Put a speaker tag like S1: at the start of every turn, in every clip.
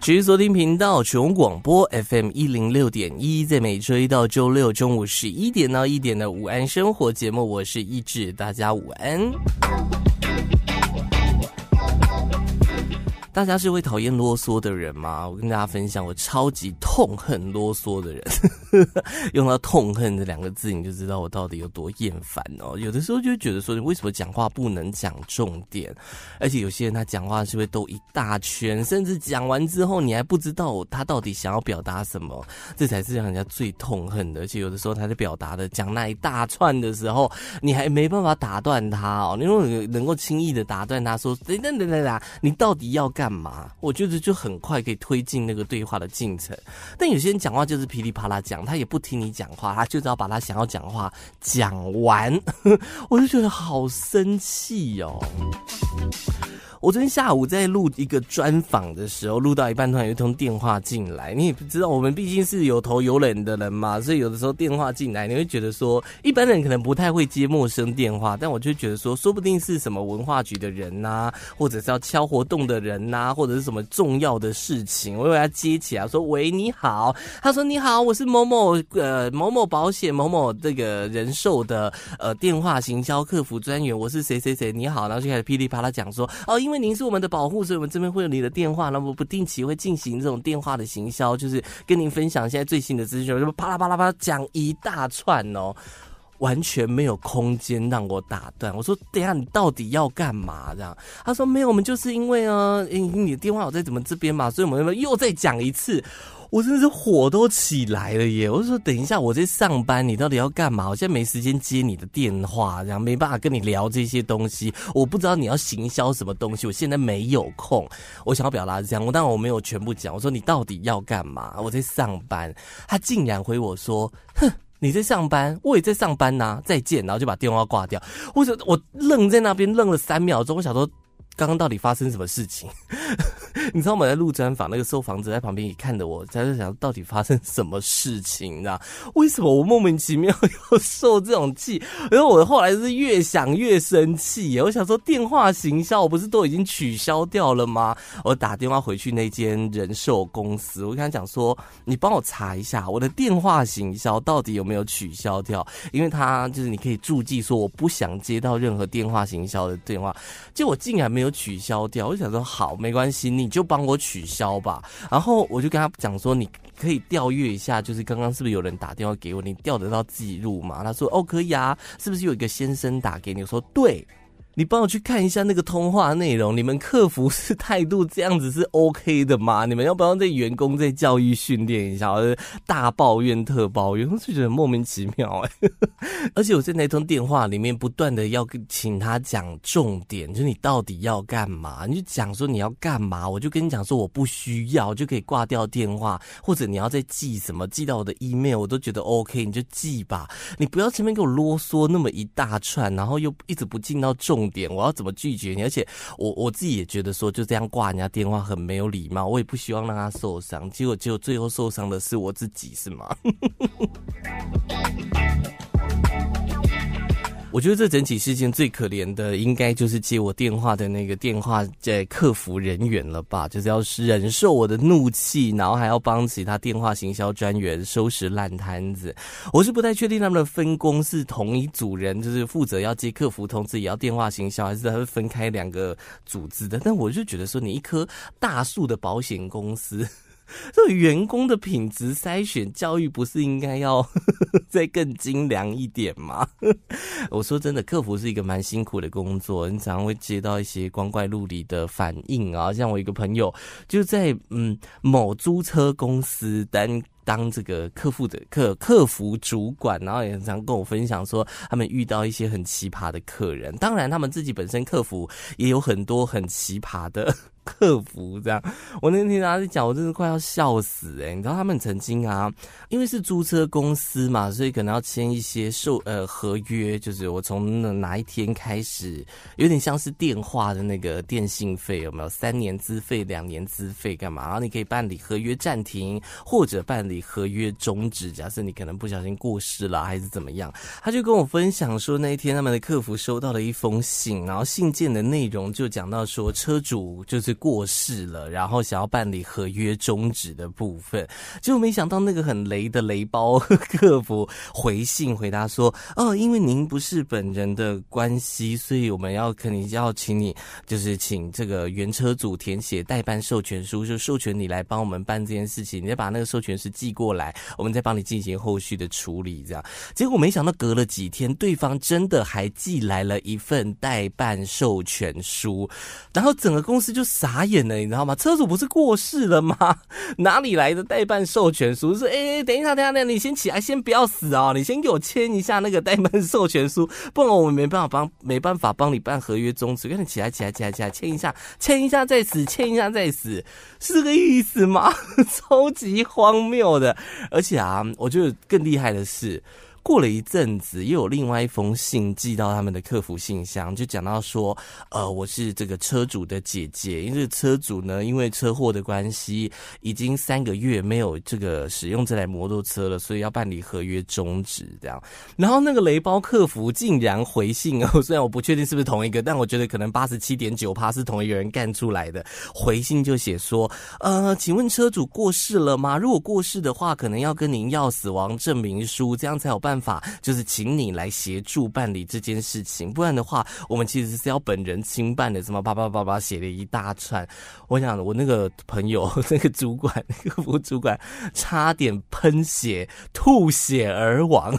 S1: 持续锁定频道，全广播 FM 一零六点一，在每周一到周六中午十一点到一点的午安生活节目，我是一志，大家午安。大家是会讨厌啰嗦的人吗？我跟大家分享，我超级痛恨啰嗦的人。用到“痛恨”这两个字，你就知道我到底有多厌烦哦。有的时候就觉得说，你为什么讲话不能讲重点？而且有些人他讲话是会兜一大圈，甚至讲完之后你还不知道他到底想要表达什么，这才是让人家最痛恨的。而且有的时候他在表达的讲那一大串的时候，你还没办法打断他哦。你如果能够轻易的打断他说：“等等等等等，你到底要干干嘛？”我觉得就很快可以推进那个对话的进程。但有些人讲话就是噼里啪啦讲。他也不听你讲话，他就只要把他想要讲话讲完，我就觉得好生气哦。我昨天下午在录一个专访的时候，录到一半，突然有一通电话进来。你也不知道，我们毕竟是有头有脸的人嘛，所以有的时候电话进来，你会觉得说，一般人可能不太会接陌生电话，但我就觉得说，说不定是什么文化局的人呐，或者是要敲活动的人呐，或者是什么重要的事情，我以为他接起来说：“喂，你好。”他说：“你好，我是某某呃某某保险某某这个人寿的呃电话行销客服专员，我是谁谁谁，你好。”然后就开始噼里啪啦讲说：“哦。”因因为您是我们的保护，所以我们这边会有你的电话，那么不定期会进行这种电话的行销，就是跟您分享现在最新的资讯，就啪啦啪啦啪啦讲一大串哦，完全没有空间让我打断。我说，等下你到底要干嘛？这样他说没有，我们就是因为啊，你的电话我在怎么这边嘛，所以我们又再讲一次。我真的是火都起来了耶！我就说，等一下，我在上班，你到底要干嘛？我现在没时间接你的电话，然后没办法跟你聊这些东西。我不知道你要行销什么东西，我现在没有空。我想要表达这样，我当然我没有全部讲。我说你到底要干嘛？我在上班。他竟然回我说：“哼，你在上班，我也在上班呐，再见。”然后就把电话挂掉。我我愣在那边愣了三秒钟，我想说。刚刚到底发生什么事情？你知道我在录专访，那个受访者在旁边也看着我，在这想到底发生什么事情？你知道为什么我莫名其妙 要受这种气？然后我后来是越想越生气。我想说，电话行销我不是都已经取消掉了吗？我打电话回去那间人寿公司，我跟他讲说，你帮我查一下我的电话行销到底有没有取消掉？因为他就是你可以注记说，我不想接到任何电话行销的电话。结果竟然没有。取消掉，我就想说好，没关系，你你就帮我取消吧。然后我就跟他讲说，你可以调阅一下，就是刚刚是不是有人打电话给我？你调得到记录吗？他说哦，可以啊。是不是有一个先生打给你？我说对。你帮我去看一下那个通话内容，你们客服是态度这样子是 OK 的吗？你们要不要在员工在教育训练一下？大抱怨特抱怨，我就觉得莫名其妙哎、欸。而且我在那通电话里面不断的要请他讲重点，就是你到底要干嘛？你就讲说你要干嘛，我就跟你讲说我不需要，就可以挂掉电话，或者你要再寄什么寄到我的 email，我都觉得 OK，你就寄吧。你不要前面给我啰嗦那么一大串，然后又一直不进到重点。我要怎么拒绝你？而且我我自己也觉得说就这样挂人家电话很没有礼貌，我也不希望让他受伤。结果结果最后受伤的是我自己，是吗？我觉得这整起事件最可怜的，应该就是接我电话的那个电话在客服人员了吧？就是要忍受我的怒气，然后还要帮其他电话行销专员收拾烂摊子。我是不太确定他们的分工是同一组人，就是负责要接客服通知，也要电话行销，还是他会分开两个组织的？但我就觉得说，你一棵大树的保险公司。这个员工的品质筛选教育不是应该要 再更精良一点吗？我说真的，客服是一个蛮辛苦的工作，你常常会接到一些光怪陆离的反应啊。像我一个朋友就在嗯某租车公司当当这个客户的客客服主管，然后也常跟我分享说，他们遇到一些很奇葩的客人。当然，他们自己本身客服也有很多很奇葩的。客服这样，我那天听他在讲，我真是快要笑死哎！你知道他们曾经啊，因为是租车公司嘛，所以可能要签一些售呃合约，就是我从哪一天开始，有点像是电话的那个电信费有没有？三年资费、两年资费干嘛？然后你可以办理合约暂停，或者办理合约终止。假设你可能不小心过世了，还是怎么样？他就跟我分享说，那一天他们的客服收到了一封信，然后信件的内容就讲到说，车主就是。过世了，然后想要办理合约终止的部分，结果没想到那个很雷的雷包 客服回信回答说：“哦，因为您不是本人的关系，所以我们要肯定要请你，就是请这个原车主填写代办授权书，就授权你来帮我们办这件事情，你再把那个授权书寄过来，我们再帮你进行后续的处理。”这样，结果没想到隔了几天，对方真的还寄来了一份代办授权书，然后整个公司就傻。眼了，你知道吗？车主不是过世了吗？哪里来的代办授权书？是哎、等一下，等一下，等一下，你先起来，先不要死啊、你先给我签一下那个代办授权书，不然我们没办法帮，没办法帮你办合约终止。赶紧起来，起来，起来，起来，签一下，签一下再死，签一下再死，是这个意思吗？超级荒谬的，而且啊，我觉得更厉害的是。过了一阵子，又有另外一封信寄到他们的客服信箱，就讲到说，呃，我是这个车主的姐姐，因为车主呢，因为车祸的关系，已经三个月没有这个使用这台摩托车了，所以要办理合约终止这样。然后那个雷包客服竟然回信哦，虽然我不确定是不是同一个，但我觉得可能八十七点九趴是同一个人干出来的。回信就写说，呃，请问车主过世了吗？如果过世的话，可能要跟您要死亡证明书，这样才有办法。就是请你来协助办理这件事情，不然的话，我们其实是要本人亲办的。什么叭叭叭叭写了一大串，我想我那个朋友 那个主管那个副主管差点喷血吐血而亡。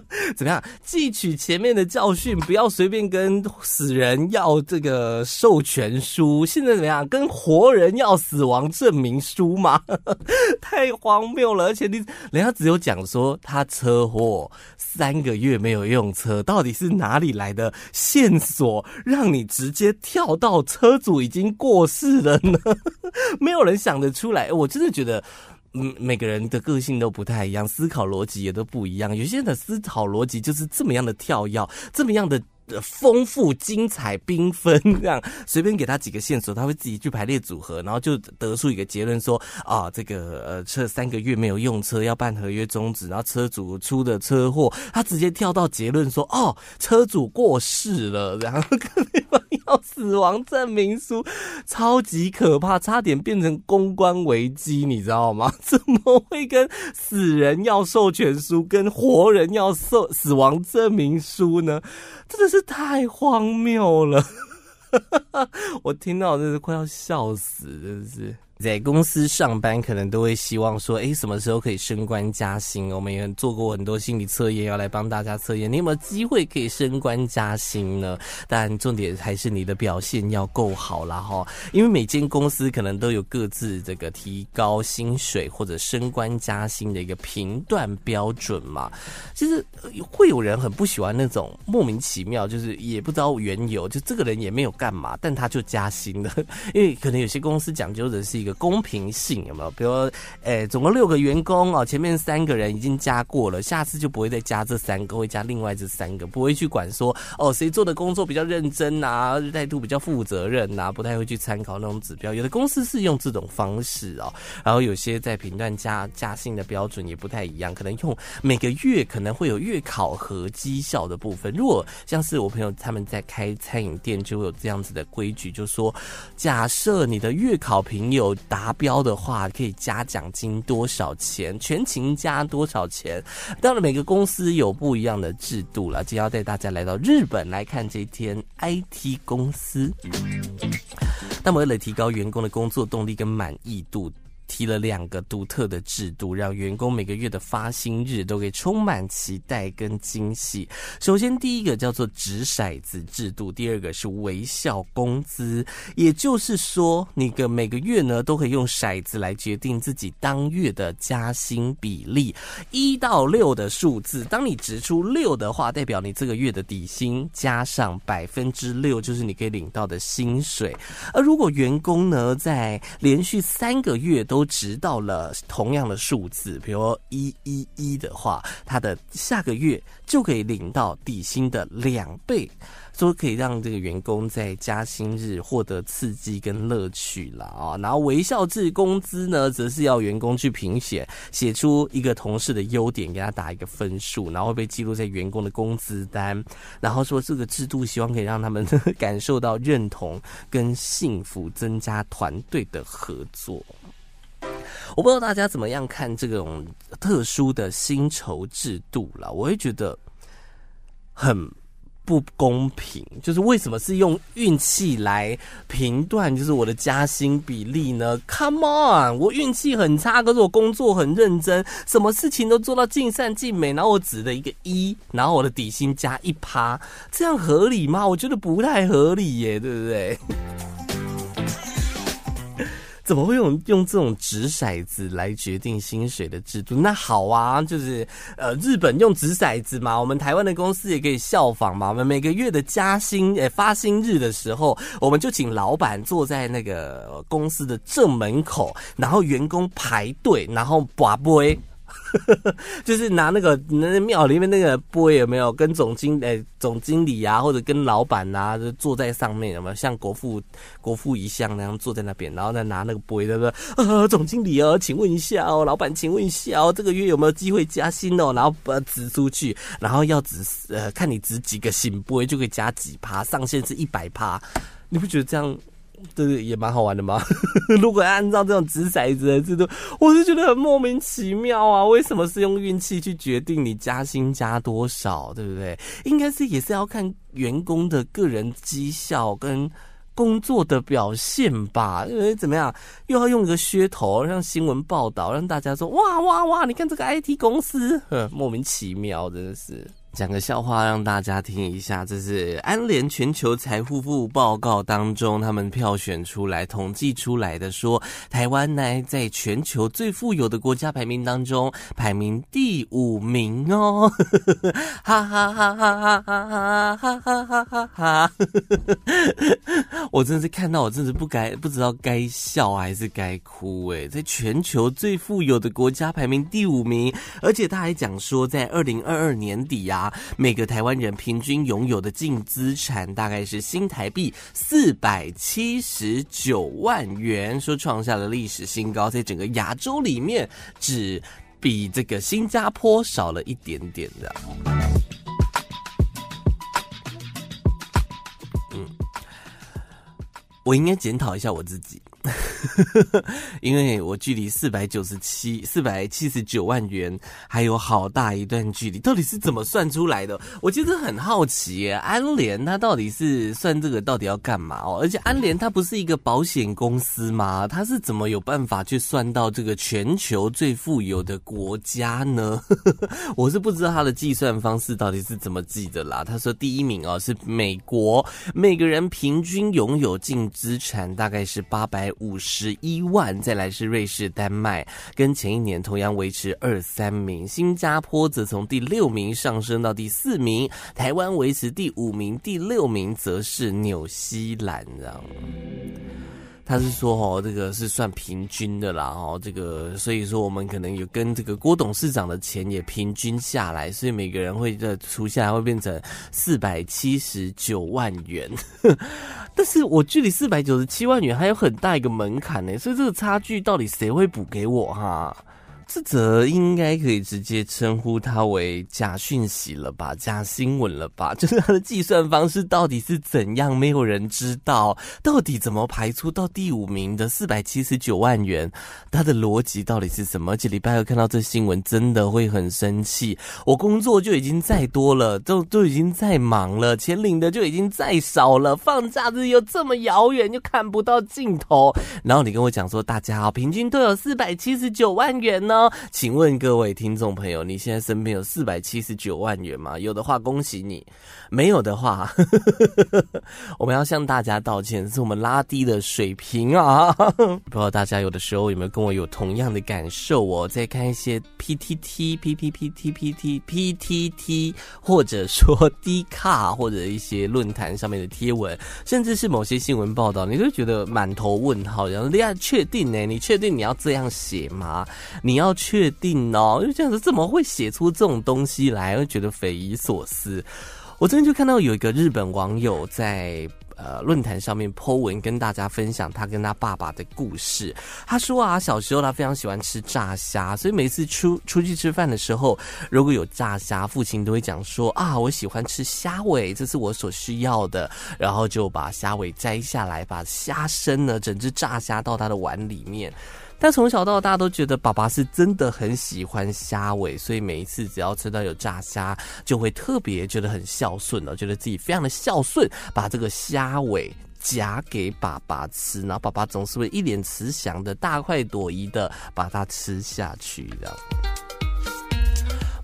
S1: 怎么样？汲取前面的教训，不要随便跟死人要这个授权书。现在怎么样？跟活人要死亡证明书吗？太荒谬了！而且你人家只有讲说他车。祸三个月没有用车，到底是哪里来的线索，让你直接跳到车主已经过世了呢？没有人想得出来。我真的觉得，嗯，每个人的个性都不太一样，思考逻辑也都不一样。有些人的思考逻辑就是这么样的跳跃，这么样的。丰富、精彩、缤纷，这样随便给他几个线索，他会自己去排列组合，然后就得出一个结论说：啊，这个呃，车三个月没有用车，要办合约终止，然后车主出的车祸，他直接跳到结论说：哦，车主过世了，然后 死亡证明书，超级可怕，差点变成公关危机，你知道吗？怎么会跟死人要授权书，跟活人要授死亡证明书呢？真的是太荒谬了，我听到真是快要笑死，真是。在公司上班，可能都会希望说，诶，什么时候可以升官加薪？我们也做过很多心理测验，要来帮大家测验，你有没有机会可以升官加薪呢？但重点还是你的表现要够好啦哈，因为每间公司可能都有各自这个提高薪水或者升官加薪的一个评断标准嘛。其实会有人很不喜欢那种莫名其妙，就是也不知道缘由，就这个人也没有干嘛，但他就加薪了，因为可能有些公司讲究的是一个。公平性有没有？比如说，诶、总共六个员工哦，前面三个人已经加过了，下次就不会再加这三个，会加另外这三个，不会去管说哦，谁做的工作比较认真呐、啊，态度比较负责任呐、啊，不太会去参考那种指标。有的公司是用这种方式哦，然后有些在评断加加薪的标准也不太一样，可能用每个月可能会有月考核绩效的部分。如果像是我朋友他们在开餐饮店，就会有这样子的规矩，就说假设你的月考评有达标的话，可以加奖金多少钱？全勤加多少钱？当然，每个公司有不一样的制度了。今天要带大家来到日本来看这天 IT 公司。那么为了提高员工的工作动力跟满意度。提了两个独特的制度，让员工每个月的发薪日都可以充满期待跟惊喜。首先，第一个叫做掷骰子制度，第二个是微笑工资，也就是说，你个每个月呢都可以用骰子来决定自己当月的加薪比例，一到六的数字，当你掷出六的话，代表你这个月的底薪加上百分之六，就是你可以领到的薪水。而如果员工呢在连续三个月都掷到了同样的数字，比如一一一的话，他的下个月就可以领到底薪的两倍。说可以让这个员工在加薪日获得刺激跟乐趣了啊，然后微笑制工资呢，则是要员工去评写，写出一个同事的优点，给他打一个分数，然后会被记录在员工的工资单，然后说这个制度希望可以让他们 感受到认同跟幸福，增加团队的合作。我不知道大家怎么样看这种特殊的薪酬制度了，我会觉得很。不公平，就是为什么是用运气来评断，就是我的加薪比例呢？Come on，我运气很差，可是我工作很认真，什么事情都做到尽善尽美，然后我只了一个一，然后我的底薪加一趴，这样合理吗？我觉得不太合理耶，对不对？怎么会用用这种掷骰子来决定薪水的制度？那好啊，就是呃，日本用掷骰子嘛，我们台湾的公司也可以效仿嘛。我们每个月的加薪诶 发薪日的时候，我们就请老板坐在那个公司的正门口，然后员工排队，然后把杯。就是拿那个那庙里面那个杯有没有跟总经诶、总经理啊，或者跟老板啊，就坐在上面有没有像国父国父遗像那样坐在那边，然后再拿那个杯，对不对？啊，总经理哦，请问一下哦，老板请问一下哦，这个月有没有机会加薪哦？然后把它掷出去，然后要指呃看你指几个圣杯就可以加几趴，上限是一百趴，你不觉得这样？这个也蛮好玩的嘛？如果按照这种掷骰子的制度，我就觉得很莫名其妙啊！为什么是用运气去决定你加薪加多少，对不对？应该是也是要看员工的个人绩效跟工作的表现吧？因为怎么样，又要用一个噱头让新闻报道，让大家说哇哇哇！你看这个 IT 公司，莫名其妙，真的是。讲个笑话让大家听一下，这是安联全球财富部报告当中他们票选出来、统计出来的，说台湾呢在全球最富有的国家排名当中排名第五名哦，哈哈哈哈哈哈哈哈哈哈哈！我真是看到我真是不该不知道该笑还是该哭诶，在全球最富有的国家排名第五名，而且他还讲说在二零二二年底呀、啊。每个台湾人平均拥有的净资产大概是新台币四百七十九万元，说创下了历史新高，在整个亚洲里面只比这个新加坡少了一点点的。嗯，我应该检讨一下我自己。因为我距离四百九十七、四百七十九万元还有好大一段距离，到底是怎么算出来的？我其实很好奇，安联它到底是算这个到底要干嘛哦？而且安联它不是一个保险公司吗？它是怎么有办法去算到这个全球最富有的国家呢？我是不知道它的计算方式到底是怎么记的啦。他说第一名哦是美国，每个人平均拥有净资产大概是八百五十一万，再来是瑞士、丹麦，跟前一年同样维持二三名。新加坡则从第六名上升到第四名，台湾维持第五名，第六名则是纽西兰，这样。他是说哦，这个是算平均的啦，哦，这个所以说我们可能有跟这个郭董事长的钱也平均下来，所以每个人会的除下来会变成四百七十九万元。但是我距离四百九十七万元还有很大一个门槛呢，所以这个差距到底谁会补给我哈？这则应该可以直接称呼他为假讯息了吧，假新闻了吧？就是他的计算方式到底是怎样，没有人知道。到底怎么排出到第五名的四百七十九万元？他的逻辑到底是什么？而且礼拜二看到这新闻，真的会很生气。我工作就已经再多了，都都已经再忙了，钱领的就已经再少了，放假日又这么遥远，又看不到尽头。然后你跟我讲说，大家平均都有四百七十九万元呢。请问各位听众朋友，你现在身边有四百七十九万元吗？有的话，恭喜你；没有的话，我们要向大家道歉，是我们拉低了水平啊！不知道大家有的时候有没有跟我有同样的感受？我在看一些 PTT、PPT、PT、PTT，或者说 D 卡或者一些论坛上面的贴文，甚至是某些新闻报道，你就觉得满头问号。然后你确定呢？你确定你要这样写吗？你要？确定哦，就这样子，怎么会写出这种东西来？会觉得匪夷所思。我这边就看到有一个日本网友在呃论坛上面 po 文，跟大家分享他跟他爸爸的故事。他说啊，小时候他非常喜欢吃炸虾，所以每次出出去吃饭的时候，如果有炸虾，父亲都会讲说啊，我喜欢吃虾尾，这是我所需要的，然后就把虾尾摘下来，把虾身呢，整只炸虾到他的碗里面。但从小到大都觉得爸爸是真的很喜欢虾尾，所以每一次只要吃到有炸虾，就会特别觉得很孝顺了，觉得自己非常的孝顺，把这个虾尾夹给爸爸吃，然后爸爸总是会一脸慈祥的大快朵颐的把它吃下去的。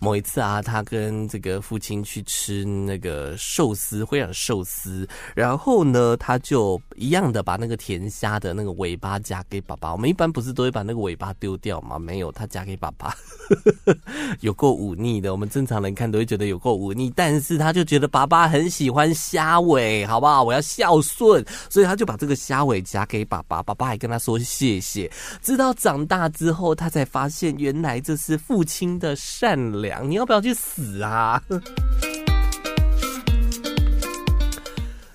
S1: 某一次啊，他跟这个父亲去吃那个寿司，会让寿司，然后呢，他就一样的把那个甜虾的那个尾巴夹给爸爸。我们一般不是都会把那个尾巴丢掉吗？没有，他夹给爸爸，有够忤逆的。我们正常人看都会觉得有够忤逆，但是他就觉得爸爸很喜欢虾尾，好不好？我要孝顺，所以他就把这个虾尾夹给爸爸。爸爸还跟他说谢谢。直到长大之后，他才发现原来这是父亲的善良。你要不要去死啊？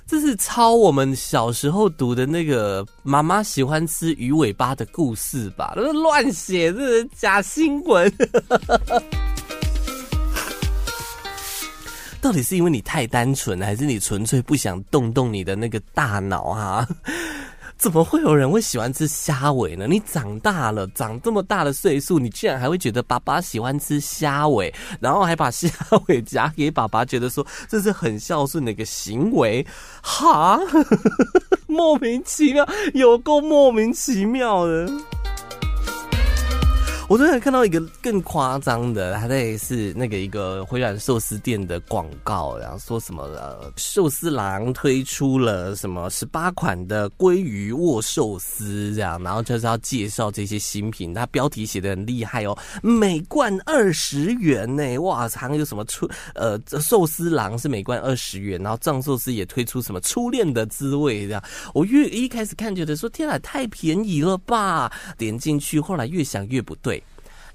S1: 这是抄我们小时候读的那个妈妈喜欢吃鱼尾巴的故事吧？乱写，这是假新闻。到底是因为你太单纯，还是你纯粹不想动动你的那个大脑啊？怎么会有人会喜欢吃虾尾呢？你长大了，长这么大的岁数，你居然还会觉得爸爸喜欢吃虾尾，然后还把虾尾夹给爸爸，觉得说这是很孝顺的一个行为，哈，莫名其妙，有够莫名其妙的。我昨天看到一个更夸张的，他在是那个一个回转寿司店的广告，然后说什么呃，寿司郎推出了什么十八款的鲑鱼握寿司这样，然后就是要介绍这些新品，他标题写的很厉害哦，每罐二十元呢，哇，还有什么出呃寿司郎是每罐二十元，然后藏寿司也推出什么初恋的滋味这样，我越一开始看觉得说天啊，太便宜了吧，点进去后来越想越不对。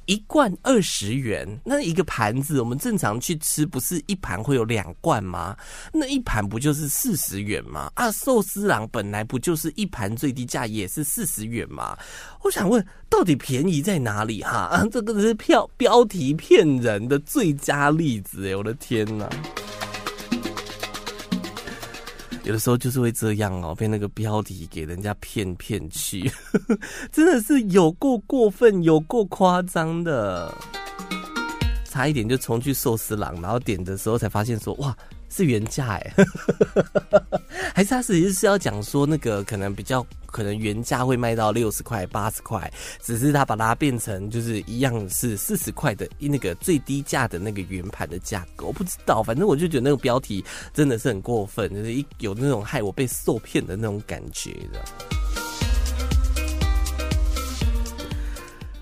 S1: 一罐二十元，那一个盘子，我们正常去吃，不是一盘会有两罐吗？那一盘不就是四十元吗？啊，寿司郎本来不就是一盘最低价也是四十元吗？我想问，到底便宜在哪里哈？啊，这个是票标题骗人的最佳例子哎，我的天哪！有的时候就是会这样哦，被那个标题给人家骗骗去，真的是有够过分，有够夸张的，差一点就冲去寿司郎，然后点的时候才发现说哇。是原价哎，还是他实际是要讲说那个可能比较可能原价会卖到六十块八十块，只是他把它变成就是一样是四十块的那个最低价的那个圆盘的价格，我不知道，反正我就觉得那个标题真的是很过分，就是一有那种害我被受骗的那种感觉的。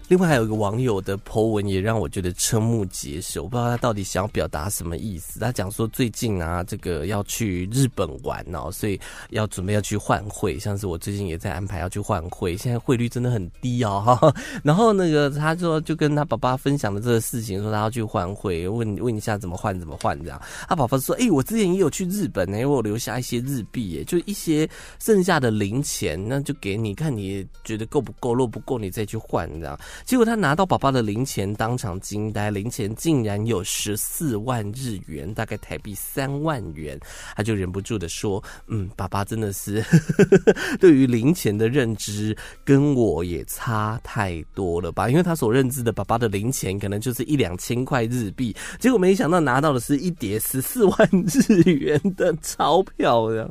S1: 另外还有一个网友的 po 文也让我觉得瞠目结舌，我不知道他到底想要表达什么意思。他讲说最近啊，这个要去日本玩哦，所以要准备要去换汇，像是我最近也在安排要去换汇，现在汇率真的很低哦。哈，然后那个他说就跟他爸爸分享了这个事情，说他要去换汇，问问一下怎么换怎么换这样。他爸爸说：“哎、我之前也有去日本呢，因为我留下一些日币，哎，就一些剩下的零钱，那就给你看，你觉得够不够？若不够，你再去换这样。”结果他拿到爸爸的零钱，当场惊呆，零钱竟然有十四万日元，大概台币三万元，他就忍不住的说：“嗯，爸爸真的是 对于零钱的认知跟我也差太多了吧？因为他所认知的爸爸的零钱可能就是一两千块日币，结果没想到拿到的是一叠十四万日元的钞票，这样。”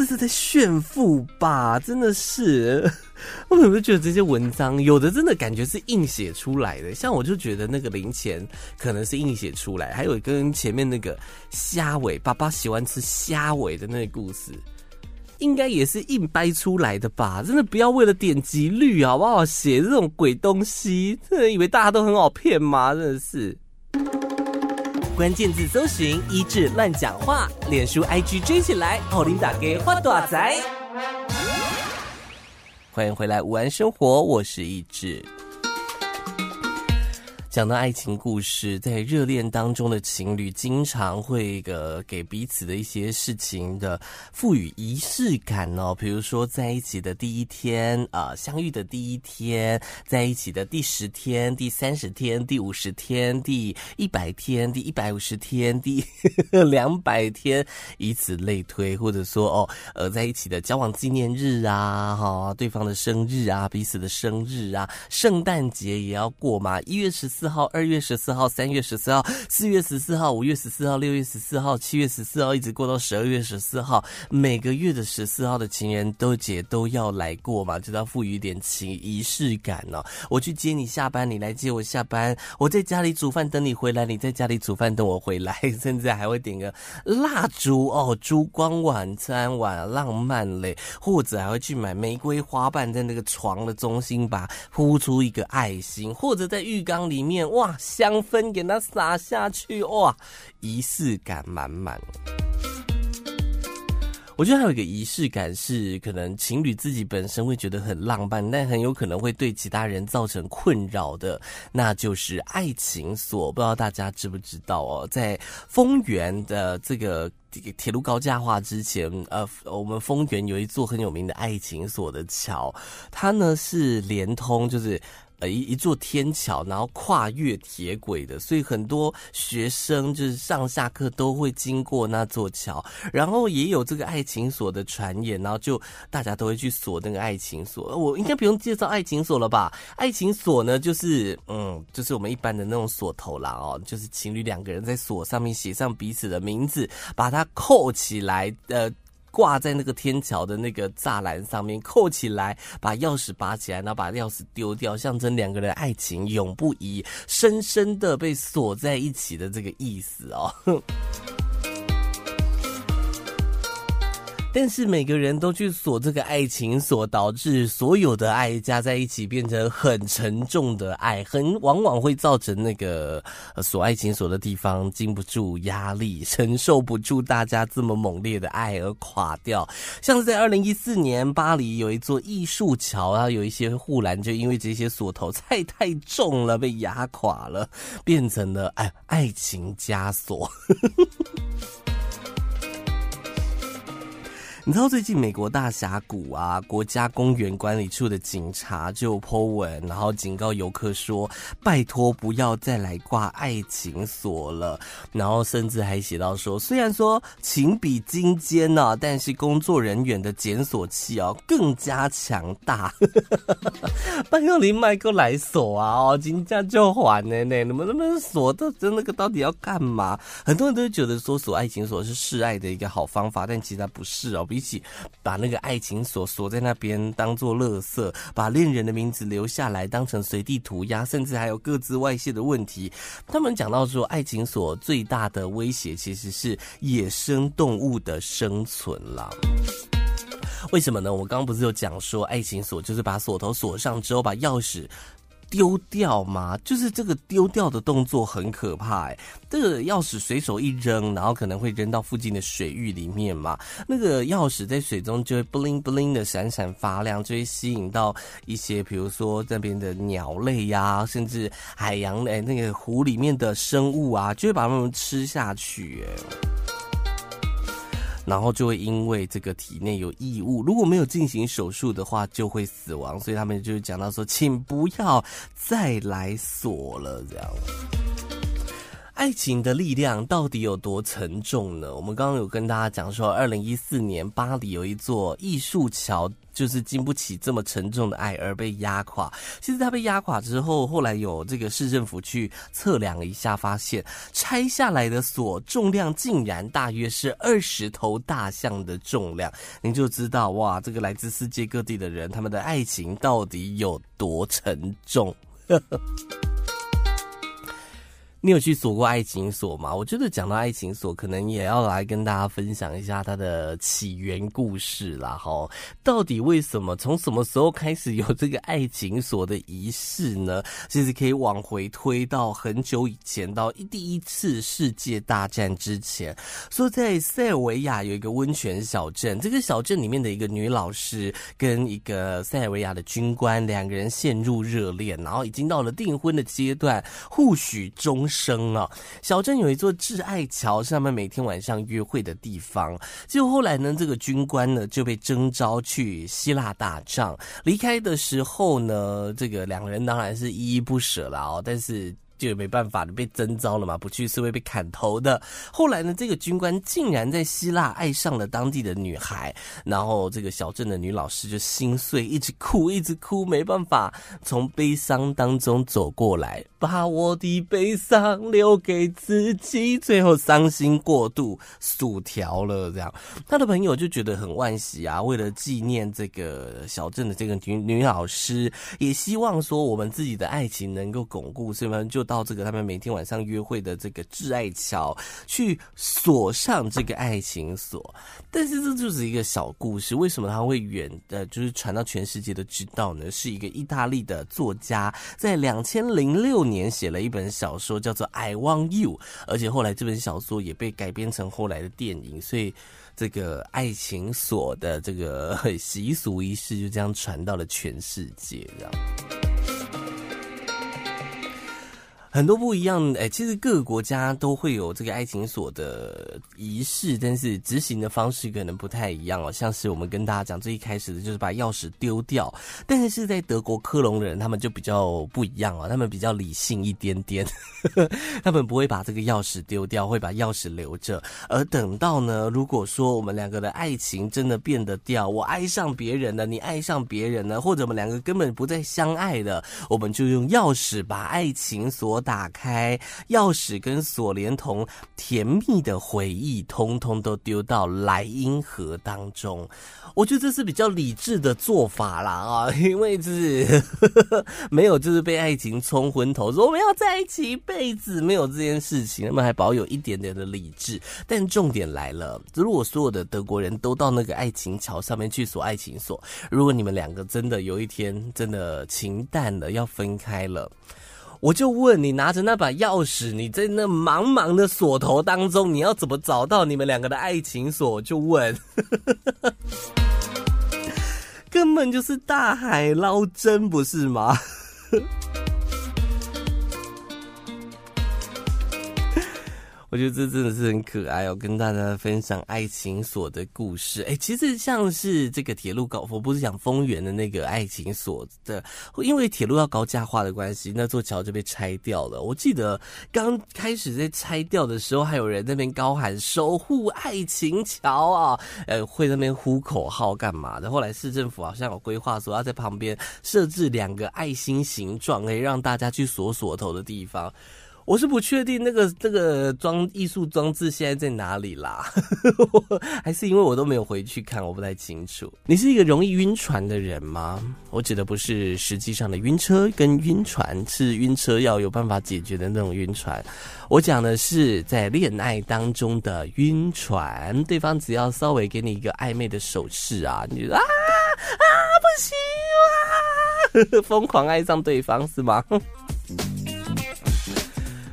S1: 这是在炫富吧？真的是，我有没有觉得这些文章有的真的感觉是硬写出来的？像我就觉得那个零钱可能是硬写出来，还有跟前面那个虾尾爸爸喜欢吃虾尾的那个故事，应该也是硬掰出来的吧？真的不要为了点击率好不好写这种鬼东西？真的以为大家都很好骗吗？真的是。关键字搜寻一智乱讲话，脸书 IG 追起来，奥林打给花朵仔。欢迎回来，午安生活，我是一智。讲到爱情故事，在热恋当中的情侣经常会个给彼此的一些事情的赋予仪式感哦，比如说在一起的第一天啊、呃，相遇的第一天，在一起的第十天、第三十天、第五十天、第一百天、第一百五十天、第两百天，以此类推，或者说哦，呃，在一起的交往纪念日啊，哈、对方的生日啊，彼此的生日啊，圣诞节也要过嘛，一月十四。四号、二月十四号、三月十四号、四月十四号、五月十四号、六月十四号、七月十四号，一直过到十二月十四号，每个月的十四号的情人都节都要来过嘛，就要赋予一点情仪式感哦。我去接你下班，你来接我下班，我在家里煮饭等你回来，你在家里煮饭等我回来，甚至还会点个蜡烛哦，烛光晚餐，晚浪漫嘞，或者还会去买玫瑰花瓣，在那个床的中心吧铺出一个爱心，或者在浴缸里面。面哇，香氛给它洒下去哇，仪式感满满。我觉得还有一个仪式感是，可能情侣自己本身会觉得很浪漫，但很有可能会对其他人造成困扰的，那就是爱情锁。不知道大家知不知道哦，在丰原的这个铁路高架化之前，呃，我们丰原有一座很有名的爱情锁的桥，它呢是连通，就是。呃，一一座天桥，然后跨越铁轨的，所以很多学生就是上下课都会经过那座桥，然后也有这个爱情锁的传言，然后就大家都会去锁那个爱情锁。我应该不用介绍爱情锁了吧？爱情锁呢，就是嗯，就是我们一般的那种锁头啦哦，就是情侣两个人在锁上面写上彼此的名字，把它扣起来，呃。挂在那个天桥的那个栅栏上面，扣起来，把钥匙拔起来，然后把钥匙丢掉，象征两个人爱情永不移，深深的被锁在一起的这个意思哦。但是每个人都去锁这个爱情锁，导致所有的爱加在一起变成很沉重的爱，很往往会造成那个锁爱情锁的地方经不住压力，承受不住大家这么猛烈的爱而垮掉。像是在二零一四年，巴黎有一座艺术桥啊，有一些护栏就因为这些锁头太太重了，被压垮了，变成了爱爱情枷锁。你知道最近美国大峡谷啊，国家公园管理处的警察就 po 文，然后警告游客说：“拜托不要再来挂爱情锁了。”然后甚至还写到说：“虽然说情比金坚呢，但是工作人员的检锁器哦更加强大。”拜托你买个来锁啊！哦，金价就还呢呢，你们那么锁的，真那个到底要干嘛？很多人都觉得说锁爱情锁是示爱的一个好方法，但其实它不是哦。一起把那个爱情锁锁在那边，当做垃圾，把恋人的名字留下来，当成随地涂鸦，甚至还有各自外泄的问题。他们讲到说，爱情锁最大的威胁其实是野生动物的生存啦。为什么呢？我刚刚不是有讲说，爱情锁就是把锁头锁上之后，把钥匙。丢掉吗？就是这个丢掉的动作很可怕哎、这个钥匙随手一扔，然后可能会扔到附近的水域里面嘛。那个钥匙在水中就会 bling bling 的闪闪发亮，就会吸引到一些，比如说这边的鸟类呀、甚至海洋诶那个湖里面的生物啊，就会把它们吃下去、然后就会因为这个体内有异物，如果没有进行手术的话，就会死亡。所以他们就讲到说，请不要再来锁了，这样。爱情的力量到底有多沉重呢？我们刚刚有跟大家讲说，二零一四年巴黎有一座艺术桥，就是经不起这么沉重的爱而被压垮。其实它被压垮之后，后来有这个市政府去测量一下，发现拆下来的锁重量竟然大约是二十头大象的重量。您就知道哇，这个来自世界各地的人，他们的爱情到底有多沉重。你有去锁过爱情锁吗？我觉得讲到爱情锁，可能也要来跟大家分享一下它的起源故事啦。哈，到底为什么从什么时候开始有这个爱情锁的仪式呢？其实可以往回推到很久以前，到第一次世界大战之前。说在塞尔维亚有一个温泉小镇，这个小镇里面的一个女老师跟一个塞尔维亚的军官，两个人陷入热恋，然后已经到了订婚的阶段，互许终生啊！小镇有一座挚爱桥，是他们每天晚上约会的地方。就后来呢，这个军官呢就被征召去希腊打仗。离开的时候呢，这个两个人当然是依依不舍了哦，但是。就也没办法了，被征召了嘛，不去是会被砍头的。后来呢，这个军官竟然在希腊爱上了当地的女孩，然后这个小镇的女老师就心碎，一直哭，一直哭，没办法从悲伤当中走过来，把我的悲伤留给自己，最后伤心过度，薯条了。这样，他的朋友就觉得很惋惜啊，为了纪念这个小镇的这个女女老师，也希望说我们自己的爱情能够巩固，所以呢就。到这个他们每天晚上约会的这个挚爱桥去锁上这个爱情锁，但是这就是一个小故事。为什么他会远呃，就是传到全世界都知道呢？是一个意大利的作家在两千零六年写了一本小说，叫做《I Want You》，而且后来这本小说也被改编成后来的电影，所以这个爱情锁的这个习俗仪式就这样传到了全世界，这样。很多不一样，哎，其实各个国家都会有这个爱情锁的仪式，但是执行的方式可能不太一样哦。像是我们跟大家讲最一开始的就是把钥匙丢掉，但是在德国科隆人他们就比较不一样哦，他们比较理性一点点，呵 呵他们不会把这个钥匙丢掉，会把钥匙留着。而等到呢，如果说我们两个的爱情真的变得掉，我爱上别人了，你爱上别人了，或者我们两个根本不再相爱了，我们就用钥匙把爱情锁。打开钥匙跟锁，连同甜蜜的回忆，通通都丢到莱茵河当中。我觉得这是比较理智的做法啦啊，因为就是 没有就是被爱情冲昏头，说我们要在一起一辈子，没有这件事情，他们还保有一点点的理智。但重点来了，如果所有的德国人都到那个爱情桥上面去锁爱情锁，如果你们两个真的有一天真的情淡了，要分开了。我就问你，拿着那把钥匙，你在那茫茫的锁头当中，你要怎么找到你们两个的爱情锁？就问，根本就是大海捞针，不是吗？我觉得这真的是很可爱哦，跟大家分享爱情锁的故事。哎，其实像是这个铁路高，我不是讲丰原的那个爱情锁的，因为铁路要高架化的关系，那座桥就被拆掉了。我记得刚开始在拆掉的时候，还有人在那边高喊“守护爱情桥”啊，呃，会在那边呼口号干嘛的。后来市政府好像有规划说要在旁边设置两个爱心形状，可以让大家去锁锁头的地方。我是不确定那个这个装艺术装置现在在哪里啦，还是因为我都没有回去看，我不太清楚。你是一个容易晕船的人吗？我指的不是实际上的晕车跟晕船，是晕车要有办法解决的那种晕船。我讲的是在恋爱当中的晕船，对方只要稍微给你一个暧昧的手势啊，你就啊啊不行啊，疯狂爱上对方是吗？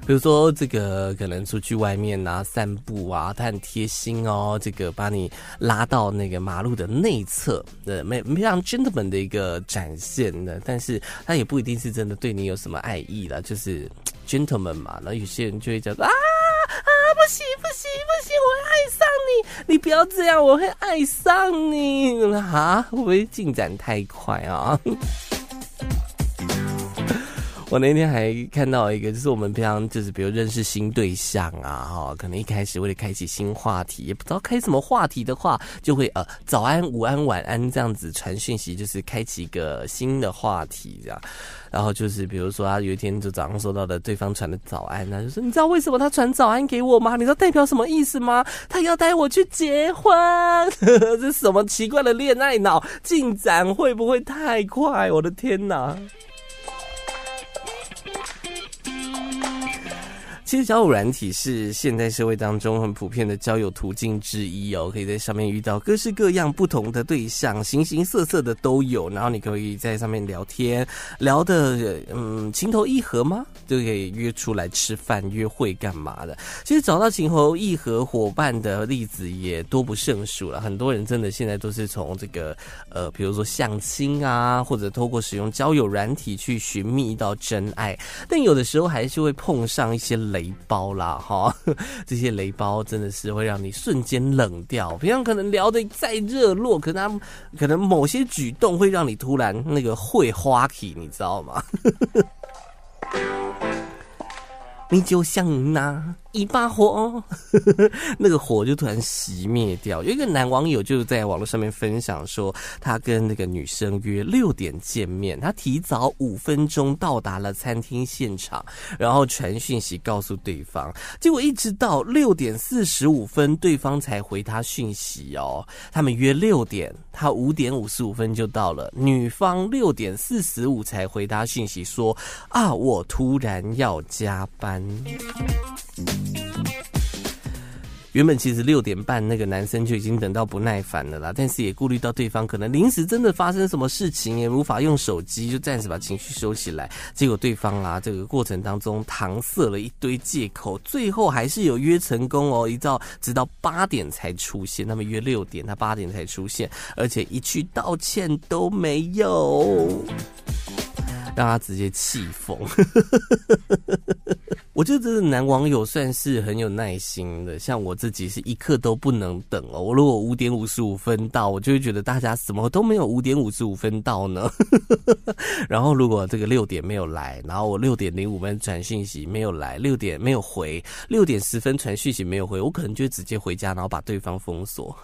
S1: 比如说，这个可能出去外面啊散步啊，他很贴心哦，这个把你拉到那个马路的内侧，呃，没非常 gentleman 的一个展现的，但是他也不一定是真的对你有什么爱意了，就是 gentleman 嘛。然后有些人就会讲啊啊，不行不行不行，我会爱上你，你不要这样，我会爱上你啊！会不会进展太快啊？我那天还看到一个，就是我们平常就是比如认识新对象啊，哈，可能一开始为了开启新话题，也不知道开什么话题的话，就会呃早安、午安、晚安这样子传讯息，就是开启一个新的话题这样。然后就是比如说他有一天就早上收到的对方传的早安，他就说你知道为什么他传早安给我吗？你知道代表什么意思吗？他要带我去结婚，这什么奇怪的恋爱脑？进展会不会太快？我的天哪！其实交友软体是现代社会当中很普遍的交友途径之一哦，可以在上面遇到各式各样不同的对象，形形色色的都有。然后你可以在上面聊天，聊的嗯情投意合吗？就可以约出来吃饭、约会干嘛的。其实找到情投意合伙伴的例子也多不胜数了。很多人真的现在都是从这个呃，比如说相亲啊，或者透过使用交友软体去寻觅到真爱，但有的时候还是会碰上一些雷雷包啦，哈，这些雷包真的是会让你瞬间冷掉。平常可能聊得再热络，可能他可能某些举动会让你突然那个会花起，你知道吗？你就像那。一把火，那个火就突然熄灭掉。有一个男网友就在网络上面分享说，他跟那个女生约六点见面，他提早五分钟到达了餐厅现场，然后传讯息告诉对方，结果一直到六点四十五分，对方才回他讯息哦。他们约六点，他五点五十五分就到了，女方六点四十五才回他讯息说啊，我突然要加班。原本其实六点半那个男生就已经等到不耐烦了啦，但是也顾虑到对方可能临时真的发生什么事情，也无法用手机，就暂时把情绪收起来。结果对方啊，这个过程当中搪塞了一堆借口，最后还是有约成功哦，一到直到八点才出现。他们约六点，他八点才出现，而且一句道歉都没有。让他直接气疯，我觉得这个男网友算是很有耐心的。像我自己是一刻都不能等哦。我如果五点五十五分到，我就会觉得大家怎么都没有五点五十五分到呢？然后如果这个六点没有来，然后我六点零五分传讯息没有来，六点没有回，六点十分传讯息没有回，我可能就直接回家，然后把对方封锁。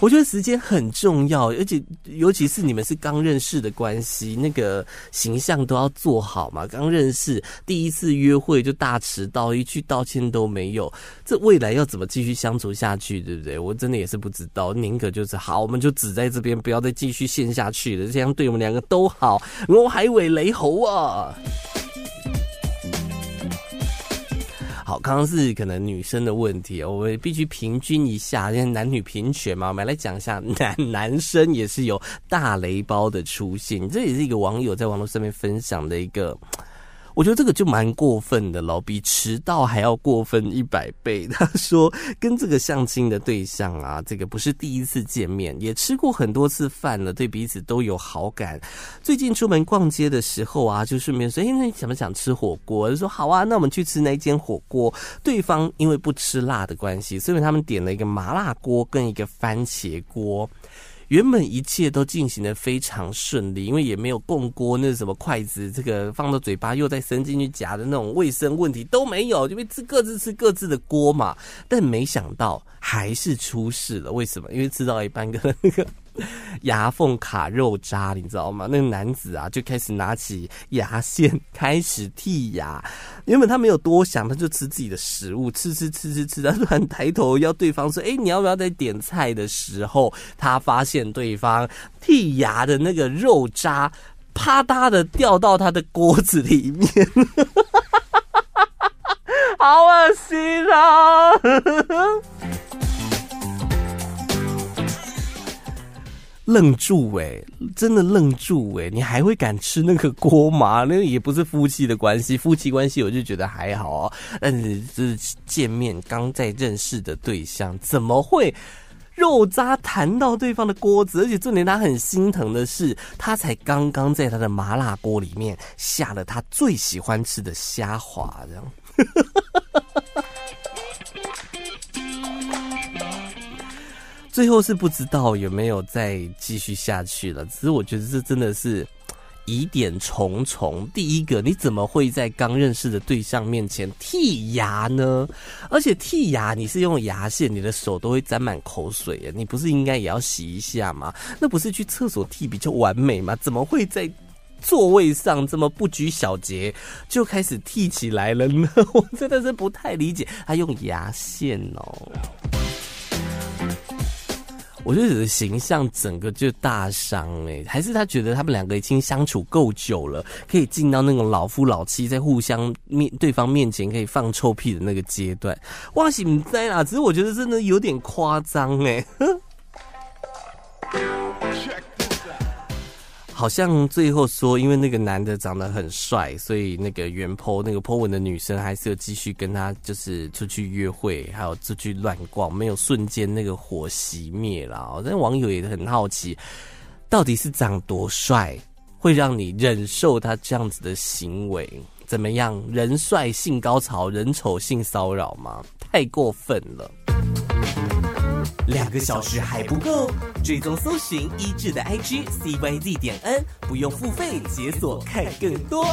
S1: 我觉得时间很重要，而且尤其是你们是刚认识的关系，那个形象都要做好嘛。刚认识第一次约会就大迟到，一句道歉都没有，这未来要怎么继续相处下去，对不对？我真的也是不知道。宁可就是好，我们就只在这边，不要再继续陷下去了，这样对我们两个都好。我还以为雷猴啊。好，刚刚是可能女生的问题，我们必须平均一下，因为男女平权嘛，我们来讲一下男 男生也是有大雷包的出现，这也是一个网友在网络上面分享的一个。我觉得这个就蛮过分的了，比迟到还要过分一百倍。他说跟这个相亲的对象啊，这个不是第一次见面，也吃过很多次饭了，对彼此都有好感。最近出门逛街的时候啊，就顺便说：“哎，那你想不想吃火锅？”就说：“好啊，那我们去吃那一间火锅。”对方因为不吃辣的关系，所以他们点了一个麻辣锅跟一个番茄锅。原本一切都进行的非常顺利，因为也没有共锅，那什么筷子这个放到嘴巴又再伸进去夹的那种卫生问题都没有，就被吃各自吃各自的锅嘛。但没想到还是出事了，为什么？因为吃到一半跟那个。牙缝卡肉渣，你知道吗？那个男子啊，就开始拿起牙线开始剔牙。原本他没有多想，他就吃自己的食物，吃吃吃吃吃。他突然抬头要对方说：“哎，你要不要再点菜？”的时候，他发现对方剔牙的那个肉渣啪嗒的掉到他的锅子里面，好恶心啊！愣住哎、真的愣住哎、你还会敢吃那个锅吗？那个也不是夫妻的关系，夫妻关系我就觉得还好啊。但是这是见面刚在认识的对象，怎么会肉渣弹到对方的锅子？而且重点他很心疼的是，他才刚刚在他的麻辣锅里面下了他最喜欢吃的虾滑，这样。最后是不知道有没有再继续下去了。只是我觉得这真的是。疑点重重。第一个，你怎么会在刚认识的对象面前剔牙呢？而且剔牙，你是用牙线，你的手都会沾满口水呀。你不是应该也要洗一下吗？那不是去厕所剔比较完美吗？怎么会在座位上这么不拘小节就开始剔起来了呢？我真的是不太理解。他用牙线哦。我觉得你的形象整个就大伤哎，还是他觉得他们两个已经相处够久了，可以进到那种老夫老妻在互相面对方面前可以放臭屁的那个阶段。哇塞，你在啦？只是我觉得真的有点夸张哎。好像最后说，因为那个男的长得很帅，所以那个原 po 那个 po 文的女生还是有继续跟他就是出去约会，还有出去乱逛，没有瞬间那个火熄灭了。但网友也很好奇，到底是长多帅会让你忍受他这样子的行为？怎么样，人帅性高潮，人丑性骚扰吗？太过分了。两个小时还不够，追踪搜寻一志的 IG CYZ 点 N，不用付费解锁看更多。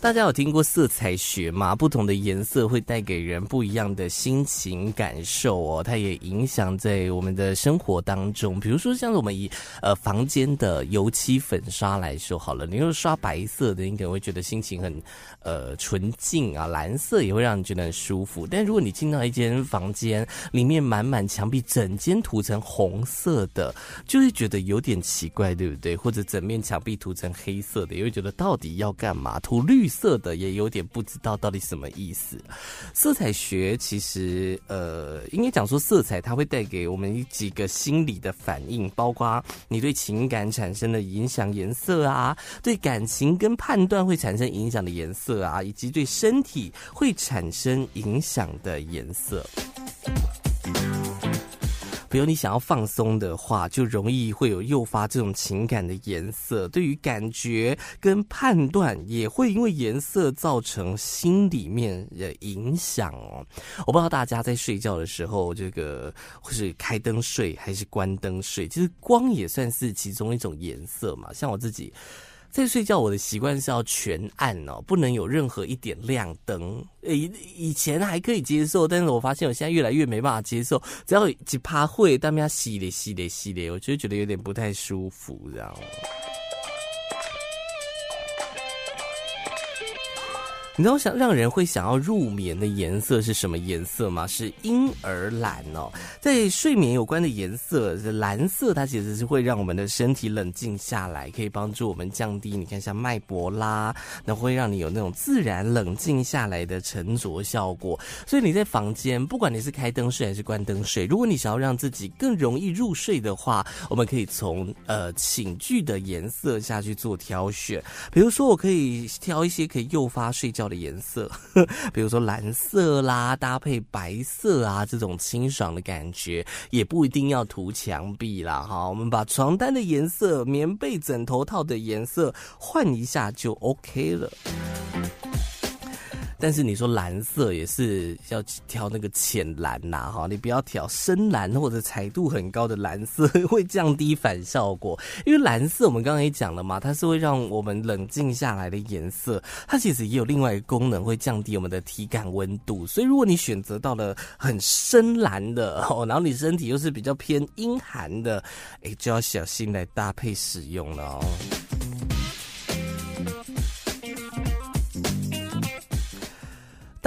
S1: 大家有听过色彩学吗？不同的颜色会带给人不一样的心情感受哦，它也影响在我们的生活当中。比如说，像我们以呃房间的油漆粉刷来说好了，你如果刷白色的，你可能会觉得心情很呃纯净啊；蓝色也会让你觉得很舒服。但如果你进到一间房间，里面满满墙壁整间涂成红色的，就会觉得有点奇怪，对不对？或者整面墙壁涂成黑色的，也会觉得到底要干嘛？涂绿。色的也有点不知道到底什么意思。色彩学其实呃，应该讲说色彩它会带给我们几个心理的反应，包括你对情感产生的影响颜色啊，对感情跟判断会产生影响的颜色啊，以及对身体会产生影响的颜色。比如你想要放松的话，就容易会有诱发这种情感的颜色。对于感觉跟判断，也会因为颜色造成心里面的影响哦。我不知道大家在睡觉的时候，这个会是开灯睡还是关灯睡？其实光也算是其中一种颜色嘛。像我自己。在睡觉，我的习惯是要全暗哦，不能有任何一点亮灯。以以前还可以接受，但是我发现我现在越来越没办法接受。只要一趴会，但要洗的洗的洗的，我就觉得有点不太舒服，这样。你知道想让人会想要入眠的颜色是什么颜色吗？是婴儿蓝哦。在睡眠有关的颜色蓝色，它其实是会让我们的身体冷静下来，可以帮助我们降低。你看像脉搏啦，那会让你有那种自然冷静下来的沉着效果。所以你在房间，不管你是开灯睡还是关灯睡，如果你想要让自己更容易入睡的话，我们可以从呃寝具的颜色下去做挑选。比如说，我可以挑一些可以诱发睡觉的颜色，比如说蓝色啦，搭配白色啊，这种清爽的感觉，也不一定要涂墙壁啦。哈，我们把床单的颜色、棉被、枕头套的颜色换一下就 OK 了。但是你说蓝色也是要挑那个浅蓝呐，哈，你不要挑深蓝或者彩度很高的蓝色，会降低反效果。因为蓝色我们刚刚也讲了嘛，它是会让我们冷静下来的颜色，它其实也有另外一个功能，会降低我们的体感温度。所以如果你选择到了很深蓝的哦，然后你身体又是比较偏阴寒的，哎，就要小心来搭配使用了哦。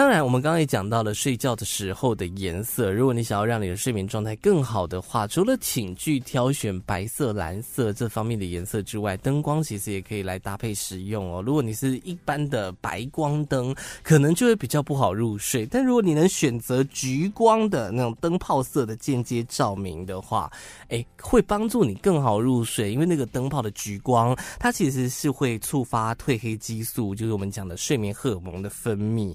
S1: 当然，我们刚刚也讲到了睡觉的时候的颜色。如果你想要让你的睡眠状态更好的话，除了寝具挑选白色、蓝色这方面的颜色之外，灯光其实也可以来搭配使用哦。如果你是一般的白光灯，可能就会比较不好入睡。但如果你能选择橘光的那种灯泡色的间接照明的话，诶，会帮助你更好入睡。因为那个灯泡的橘光，它其实是会触发褪黑激素，就是我们讲的睡眠荷尔蒙的分泌。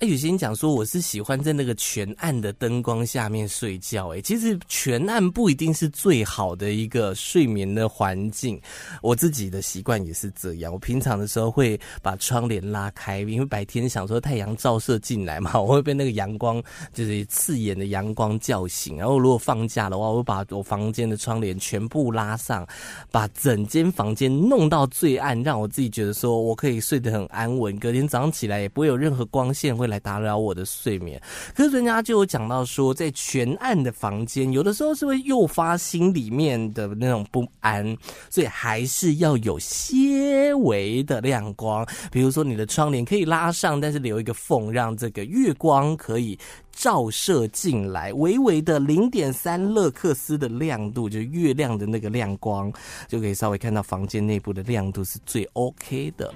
S1: 诶雨欣讲说我是喜欢在那个全暗的灯光下面睡觉，诶，其实全暗不一定是最好的一个睡眠的环境。我自己的习惯也是这样，我平常的时候会把窗帘拉开，因为白天想说太阳照射进来嘛，我会被那个阳光就是刺眼的阳光叫醒。然后如果放假的话，我会把我房间的窗帘全部拉上，把整间房间弄到最暗，让我自己觉得说我可以睡得很安稳，隔天早上起来也不会有任何光线会来打扰我的睡眠。可是人家就有讲到说，在全暗的房间，有的时候是会诱发心里面的那种不安，所以还是要有些微的亮光，比如说你的窗帘可以拉上，但是留一个缝，让这个月光可以照射进来，微微的零点三勒克斯的亮度，就月亮的那个亮光，就可以稍微看到房间内部的亮度是最 OK 的。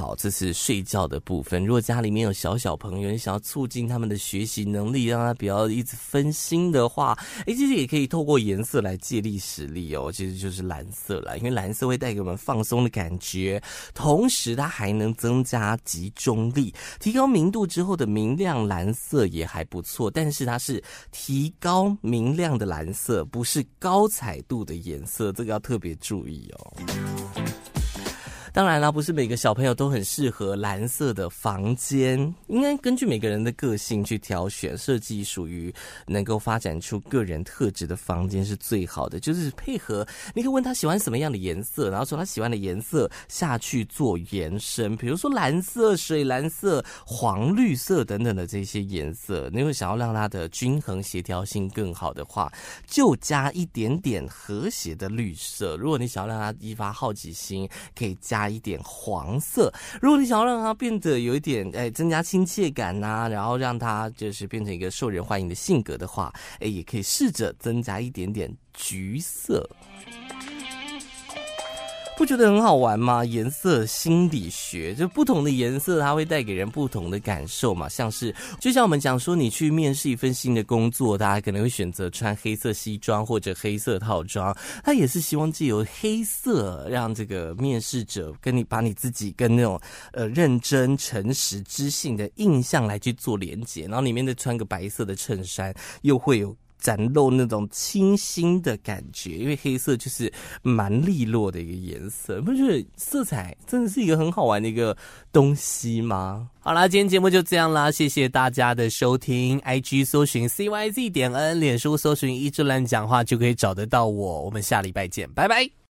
S1: 好，这是睡觉的部分。如果家里面有小小朋友，你想要促进他们的学习能力，让他不要一直分心的话，诶，其实也可以透过颜色来借力使力哦。其实就是蓝色啦，因为蓝色会带给我们放松的感觉，同时它还能增加集中力，提高明度之后的明亮蓝色也还不错。但是它是提高明亮的蓝色，不是高彩度的颜色，这个要特别注意哦。当然啦，不是每个小朋友都很适合蓝色的房间，应该根据每个人的个性去挑选设计，属于能够发展出个人特质的房间是最好的。就是配合，你可以问他喜欢什么样的颜色，然后从他喜欢的颜色下去做延伸，比如说蓝色、水蓝色、黄绿色等等的这些颜色。你会想要让它的均衡协调性更好的话，就加一点点和谐的绿色。如果你想要让它激发好奇心，可以加。加一点黄色，如果你想要让它变得有一点哎，增加亲切感呐、啊，然后让它就是变成一个受人欢迎的性格的话，哎，也可以试着增加一点点橘色。不觉得很好玩吗？颜色心理学，就不同的颜色，它会带给人不同的感受嘛。像是，就像我们讲说，你去面试一份新的工作，大家可能会选择穿黑色西装或者黑色套装，他也是希望借由黑色，让这个面试者跟你把你自己跟那种呃认真、诚实、知性的印象来去做连结，然后里面再穿个白色的衬衫，又会有。展露那种清新的感觉，因为黑色就是蛮利落的一个颜色，不是色彩真的是一个很好玩的一个东西吗？好啦，今天节目就这样啦，谢谢大家的收听。IG 搜寻 CYZ 点 N，脸书搜寻一志乱讲话就可以找得到我。我们下礼拜见，拜拜。